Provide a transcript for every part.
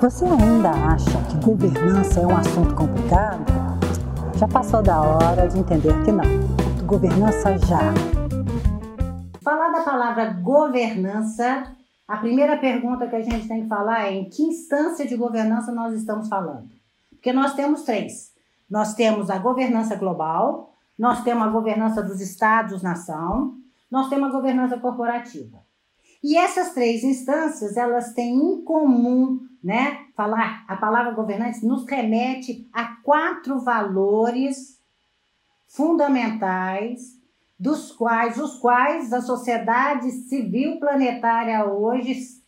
Você ainda acha que governança é um assunto complicado? Já passou da hora de entender que não. Governança já. Falar da palavra governança, a primeira pergunta que a gente tem que falar é em que instância de governança nós estamos falando? Porque nós temos três. Nós temos a governança global, nós temos a governança dos estados-nação, nós temos a governança corporativa. E essas três instâncias, elas têm em comum né? Falar a palavra governante nos remete a quatro valores fundamentais dos quais os quais a sociedade civil planetária hoje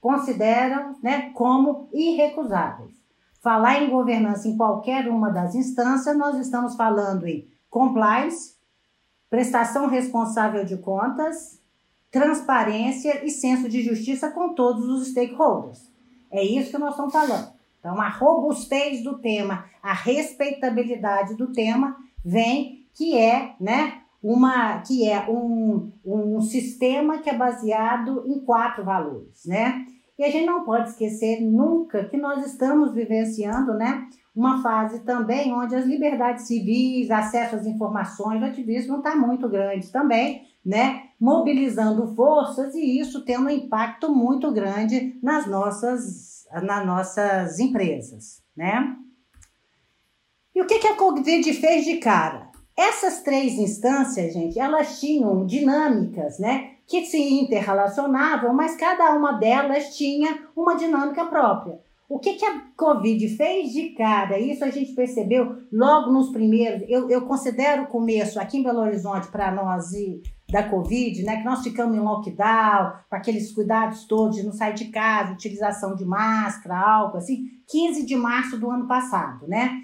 consideram, né, como irrecusáveis. Falar em governança em qualquer uma das instâncias, nós estamos falando em compliance, prestação responsável de contas, transparência e senso de justiça com todos os stakeholders. É isso que nós estamos falando. Então, a robustez do tema, a respeitabilidade do tema vem que é, né, uma que é um, um sistema que é baseado em quatro valores, né? E a gente não pode esquecer nunca que nós estamos vivenciando, né, uma fase também onde as liberdades civis, acesso às informações, o ativismo está muito grande também, né? Mobilizando forças e isso tendo um impacto muito grande nas nossas, nas nossas empresas, né? E o que, que a Covid fez de cara? Essas três instâncias, gente, elas tinham dinâmicas, né? Que se interrelacionavam, mas cada uma delas tinha uma dinâmica própria. O que, que a Covid fez de cara? Isso a gente percebeu logo nos primeiros. Eu, eu considero o começo aqui em Belo Horizonte para nós e da Covid, né? Que nós ficamos em lockdown, com aqueles cuidados todos de não sair de casa, utilização de máscara, álcool, assim, 15 de março do ano passado, né?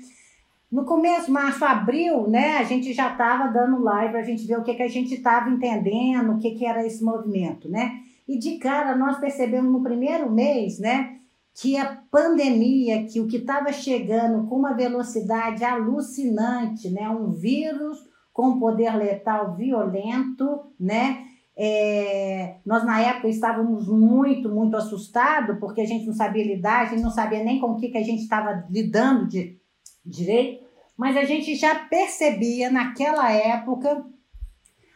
No começo, março, abril, né, a gente já estava dando live para a gente ver o que, que a gente estava entendendo, o que, que era esse movimento, né? E de cara, nós percebemos no primeiro mês, né, que a pandemia, que o que estava chegando com uma velocidade alucinante, né, um vírus com poder letal violento, né? É, nós na época estávamos muito, muito assustados, porque a gente não sabia lidar, a gente não sabia nem com o que, que a gente estava lidando de direito, mas a gente já percebia naquela época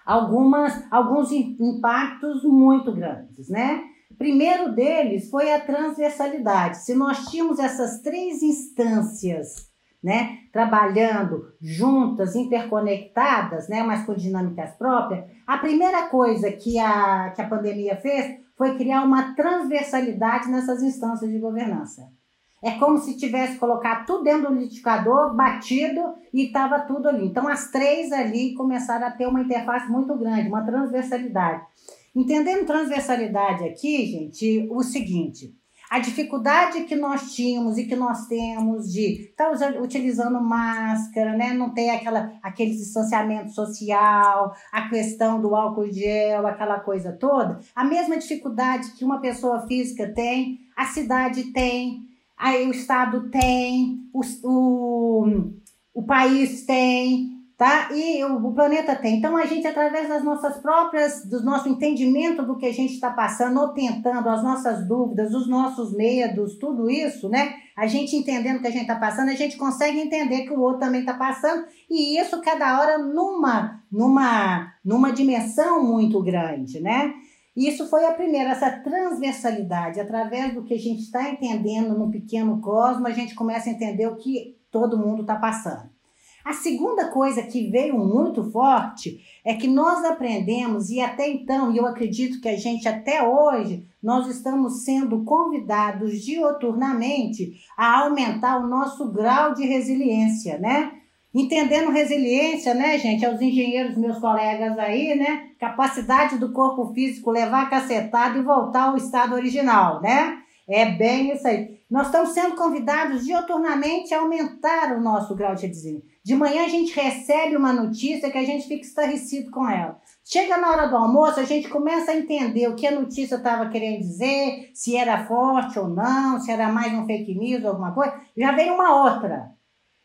algumas, alguns impactos muito grandes, né? Primeiro deles foi a transversalidade. Se nós tínhamos essas três instâncias né, trabalhando juntas, interconectadas, né, mas com dinâmicas próprias, a primeira coisa que a, que a pandemia fez foi criar uma transversalidade nessas instâncias de governança. É como se tivesse colocado tudo dentro do liquidificador, batido e estava tudo ali. Então, as três ali começaram a ter uma interface muito grande, uma transversalidade. Entendendo transversalidade aqui, gente, o seguinte: a dificuldade que nós tínhamos e que nós temos de estar tá utilizando máscara, né? não ter aquela, aquele distanciamento social, a questão do álcool gel, aquela coisa toda, a mesma dificuldade que uma pessoa física tem, a cidade tem, aí o Estado tem, o, o, o país tem, tá? E o, planeta tem. Então a gente através das nossas próprias, do nosso entendimento do que a gente está passando, ou tentando, as nossas dúvidas, os nossos medos, tudo isso, né? A gente entendendo o que a gente está passando, a gente consegue entender que o outro também está passando, e isso cada hora numa, numa, numa dimensão muito grande, né? Isso foi a primeira, essa transversalidade, através do que a gente está entendendo no pequeno cosmo, a gente começa a entender o que todo mundo está passando. A segunda coisa que veio muito forte é que nós aprendemos, e até então, e eu acredito que a gente até hoje, nós estamos sendo convidados dioturnamente a aumentar o nosso grau de resiliência, né? Entendendo resiliência, né, gente? Aos engenheiros, meus colegas aí, né? Capacidade do corpo físico levar a cacetada e voltar ao estado original, né? É bem isso aí. Nós estamos sendo convidados dioturnamente a aumentar o nosso grau de resiliência. De manhã a gente recebe uma notícia que a gente fica estarrecido com ela. Chega na hora do almoço, a gente começa a entender o que a notícia estava querendo dizer, se era forte ou não, se era mais um fake news ou alguma coisa. Já vem uma outra.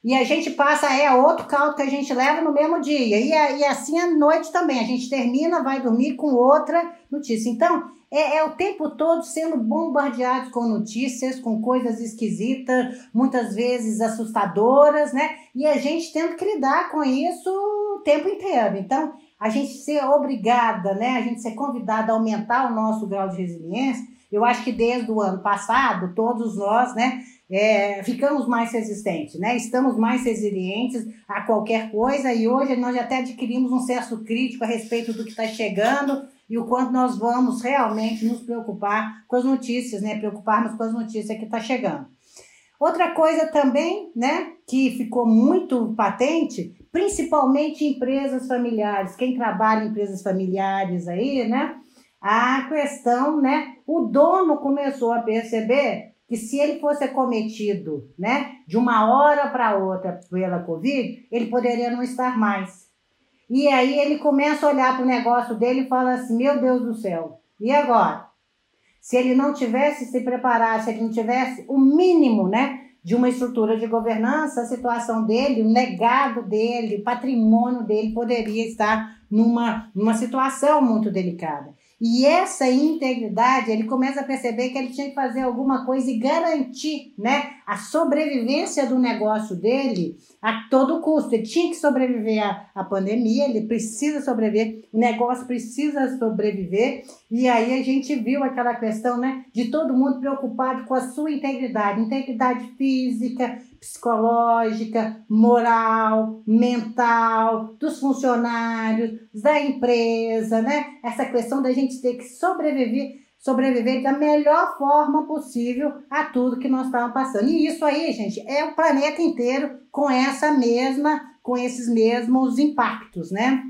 E a gente passa, é outro caldo que a gente leva no mesmo dia. E, e assim à noite também. A gente termina, vai dormir com outra notícia. Então, é, é, o tempo todo sendo bombardeados com notícias, com coisas esquisitas, muitas vezes assustadoras, né? E a gente tendo que lidar com isso o tempo inteiro. Então, a gente ser obrigada, né? A gente ser convidada a aumentar o nosso grau de resiliência. Eu acho que desde o ano passado, todos nós, né? É, ficamos mais resistentes, né? Estamos mais resilientes a qualquer coisa e hoje nós até adquirimos um senso crítico a respeito do que está chegando e o quanto nós vamos realmente nos preocupar com as notícias, né? Preocuparmos com as notícias que está chegando. Outra coisa também, né, que ficou muito patente, principalmente em empresas familiares, quem trabalha em empresas familiares aí, né, a questão, né, o dono começou a perceber que se ele fosse cometido, né, de uma hora para outra pela Covid, ele poderia não estar mais. E aí ele começa a olhar para o negócio dele e fala assim: Meu Deus do céu, e agora? Se ele não tivesse se preparado, se ele não tivesse o mínimo, né? De uma estrutura de governança, a situação dele, o legado dele, o patrimônio dele poderia estar numa, numa situação muito delicada. E essa integridade, ele começa a perceber que ele tinha que fazer alguma coisa e garantir, né, a sobrevivência do negócio dele a todo custo. Ele tinha que sobreviver à, à pandemia, ele precisa sobreviver, o negócio precisa sobreviver. E aí a gente viu aquela questão, né, de todo mundo preocupado com a sua integridade, integridade física, psicológica, moral, mental, dos funcionários, da empresa, né? Essa questão da gente ter que sobreviver, sobreviver da melhor forma possível a tudo que nós estamos passando. E isso aí, gente, é o planeta inteiro com essa mesma, com esses mesmos impactos, né?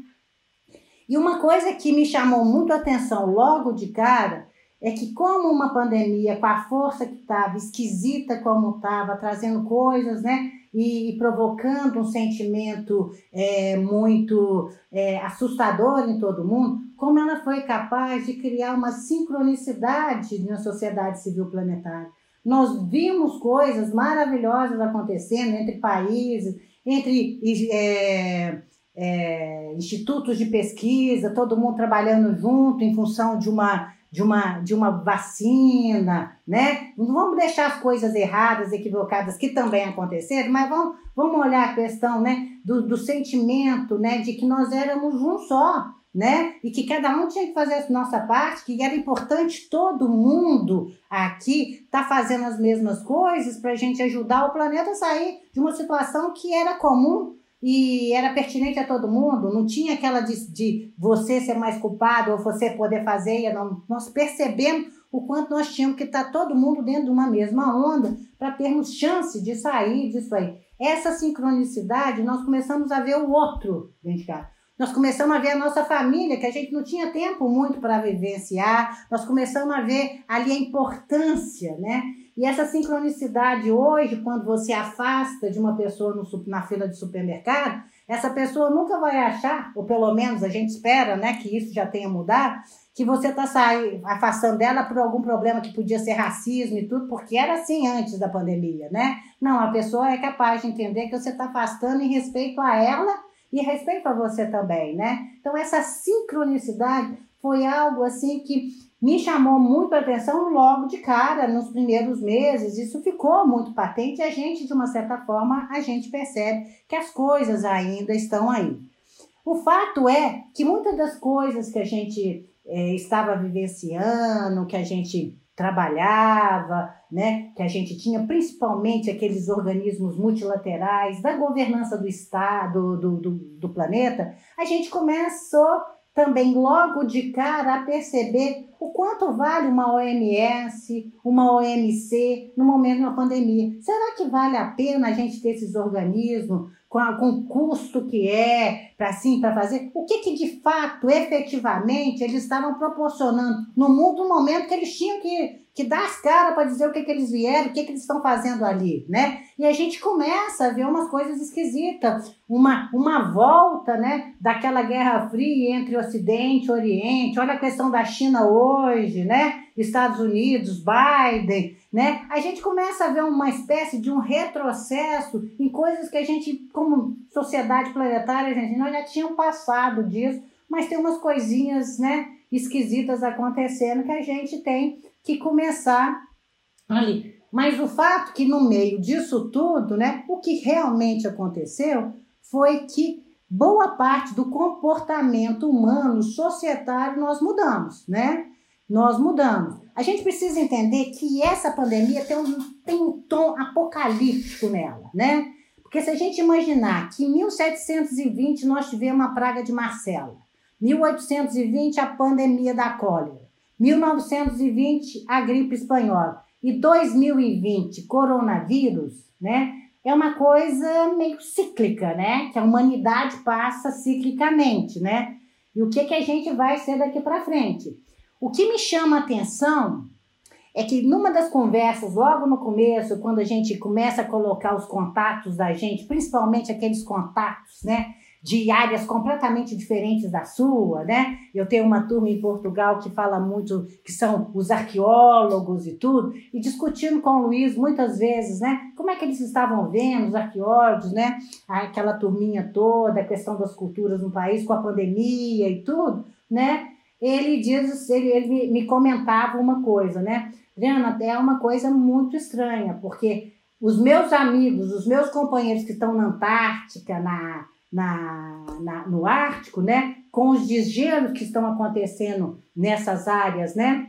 E uma coisa que me chamou muito a atenção logo de cara é que como uma pandemia, com a força que estava, esquisita como estava, trazendo coisas, né? E, provocando um sentimento é, muito é, assustador em todo mundo, como ela foi capaz de criar uma sincronicidade na sociedade civil planetária. Nós vimos coisas maravilhosas acontecendo entre países, entre é, é, institutos de pesquisa, todo mundo trabalhando junto em função de uma de uma, de uma vacina, né? Não vamos deixar as coisas erradas, equivocadas que também aconteceram, mas vamos, vamos olhar a questão, né, do, do sentimento, né, de que nós éramos um só, né? E que cada um tinha que fazer a nossa parte, que era importante todo mundo aqui tá fazendo as mesmas coisas para a gente ajudar o planeta a sair de uma situação que era comum e era pertinente a todo mundo, não tinha aquela de, de você ser mais culpado ou você poder fazer, não, nós percebemos o quanto nós tínhamos que estar todo mundo dentro de uma mesma onda para termos chance de sair disso aí. Essa sincronicidade, nós começamos a ver o outro casa. Nós começamos a ver a nossa família, que a gente não tinha tempo muito para vivenciar. Nós começamos a ver ali a importância, né? E essa sincronicidade hoje, quando você afasta de uma pessoa no, na fila de supermercado, essa pessoa nunca vai achar, ou pelo menos a gente espera né, que isso já tenha mudado, que você está afastando dela por algum problema que podia ser racismo e tudo, porque era assim antes da pandemia, né? Não, a pessoa é capaz de entender que você está afastando em respeito a ela e respeito a você também, né? Então, essa sincronicidade foi algo assim que me chamou muito a atenção logo de cara, nos primeiros meses. Isso ficou muito patente e a gente, de uma certa forma, a gente percebe que as coisas ainda estão aí. O fato é que muitas das coisas que a gente é, estava vivenciando, que a gente trabalhava, né, que a gente tinha principalmente aqueles organismos multilaterais da governança do Estado, do, do, do planeta, a gente começou também logo de cara a perceber o quanto vale uma OMS, uma OMC no momento de uma pandemia. Será que vale a pena a gente ter esses organismos com, o custo que é para assim, para fazer? O que, que de fato, efetivamente, eles estavam proporcionando no mundo no momento que eles tinham que que dá as caras para dizer o que, que eles vieram, o que, que eles estão fazendo ali, né? E a gente começa a ver umas coisas esquisitas, uma, uma volta, né, daquela guerra fria entre Ocidente e Oriente. Olha a questão da China hoje, né? Estados Unidos, Biden, né? A gente começa a ver uma espécie de um retrocesso em coisas que a gente, como sociedade planetária, gente, nós já tínhamos passado disso, mas tem umas coisinhas, né? esquisitas acontecendo que a gente tem que começar ali. Mas o fato que no meio disso tudo, né, o que realmente aconteceu foi que boa parte do comportamento humano, societário, nós mudamos, né? Nós mudamos. A gente precisa entender que essa pandemia tem um, tem um tom apocalíptico nela, né? Porque se a gente imaginar que em 1720 nós tivemos a praga de Marcela, 1820 a pandemia da cólera, 1920 a gripe espanhola e 2020 coronavírus, né? É uma coisa meio cíclica, né? Que a humanidade passa ciclicamente, né? E o que que a gente vai ser daqui para frente? O que me chama a atenção é que numa das conversas, logo no começo, quando a gente começa a colocar os contatos da gente, principalmente aqueles contatos, né? de áreas completamente diferentes da sua, né? Eu tenho uma turma em Portugal que fala muito, que são os arqueólogos e tudo, e discutindo com o Luiz muitas vezes, né? Como é que eles estavam vendo, os arqueólogos, né? Aquela turminha toda, a questão das culturas no país com a pandemia e tudo, né? Ele diz, ele, ele me comentava uma coisa, né? Adriana, é uma coisa muito estranha, porque os meus amigos, os meus companheiros que estão na Antártica, na na, na, no Ártico, né, com os desgelos que estão acontecendo nessas áreas, né,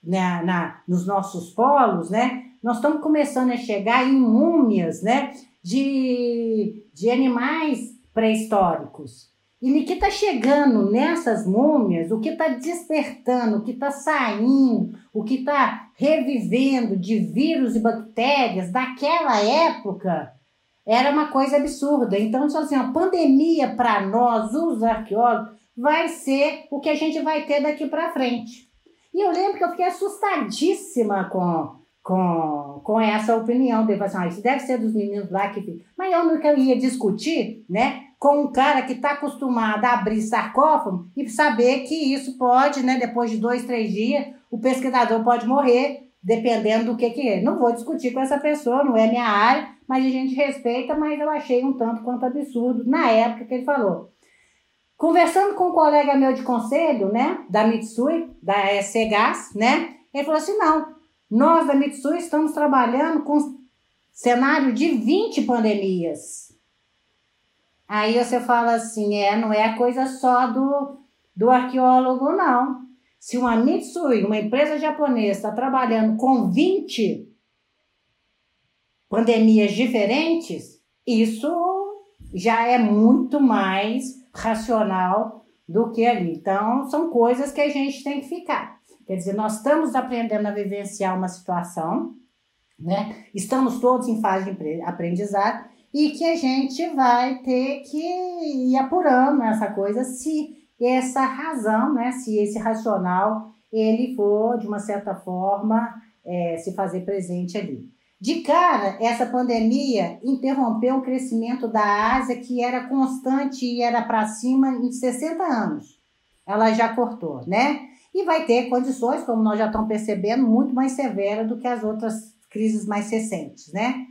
na, na, nos nossos polos, né, nós estamos começando a chegar em múmias, né, de, de animais pré-históricos. E o que está chegando nessas múmias, o que está despertando, o que está saindo, o que está revivendo de vírus e bactérias daquela época, era uma coisa absurda. Então, assim, a pandemia para nós, os arqueólogos, vai ser o que a gente vai ter daqui para frente. E eu lembro que eu fiquei assustadíssima com, com, com essa opinião. Dele. Assim, ah, isso deve ser dos meninos lá que. Mas eu nunca ia discutir, né? Com um cara que está acostumado a abrir sarcófago e saber que isso pode, né? Depois de dois, três dias, o pesquisador pode morrer, dependendo do que, que é. Não vou discutir com essa pessoa, não é minha área, mas a gente respeita, mas eu achei um tanto quanto absurdo na época que ele falou. Conversando com um colega meu de conselho, né, da Mitsui, da SC Gás, né, ele falou assim, não, nós da Mitsui estamos trabalhando com cenário de 20 pandemias. Aí você fala assim, é, não é coisa só do, do arqueólogo, não. Se uma Mitsui, uma empresa japonesa, está trabalhando com 20 pandemias diferentes, isso já é muito mais racional do que ali. Então, são coisas que a gente tem que ficar. Quer dizer, nós estamos aprendendo a vivenciar uma situação, né? Estamos todos em fase de aprendizado e que a gente vai ter que ir apurando essa coisa se essa razão, né? Se esse racional ele for de uma certa forma é, se fazer presente ali. De cara, essa pandemia interrompeu o crescimento da Ásia, que era constante e era para cima em 60 anos. Ela já cortou, né? E vai ter condições, como nós já estamos percebendo, muito mais severas do que as outras crises mais recentes, né?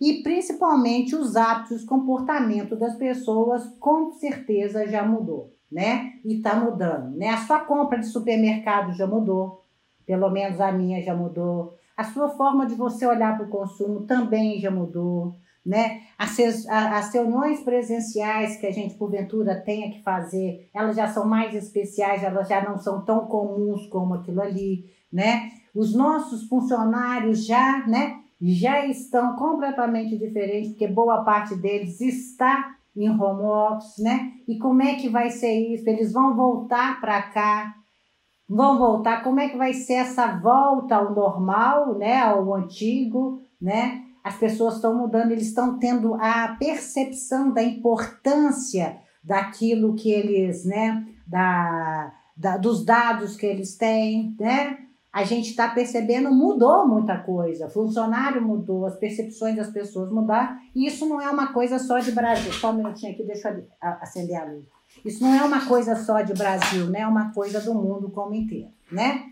E principalmente os hábitos, comportamento das pessoas, com certeza já mudou, né? E está mudando, né? A sua compra de supermercado já mudou, pelo menos a minha já mudou a sua forma de você olhar para o consumo também já mudou, né? As, as reuniões presenciais que a gente, porventura, tenha que fazer, elas já são mais especiais, elas já não são tão comuns como aquilo ali, né? Os nossos funcionários já, né, já estão completamente diferentes, porque boa parte deles está em home office, né? E como é que vai ser isso? Eles vão voltar para cá, vão voltar, como é que vai ser essa volta ao normal, né, ao antigo, né? As pessoas estão mudando, eles estão tendo a percepção da importância daquilo que eles, né, da, da dos dados que eles têm, né? A gente está percebendo, mudou muita coisa, funcionário mudou, as percepções das pessoas mudaram, e isso não é uma coisa só de Brasil. Só um minutinho aqui, deixa eu acender a luz. Isso não é uma coisa só de Brasil, né? É uma coisa do mundo como inteiro, né?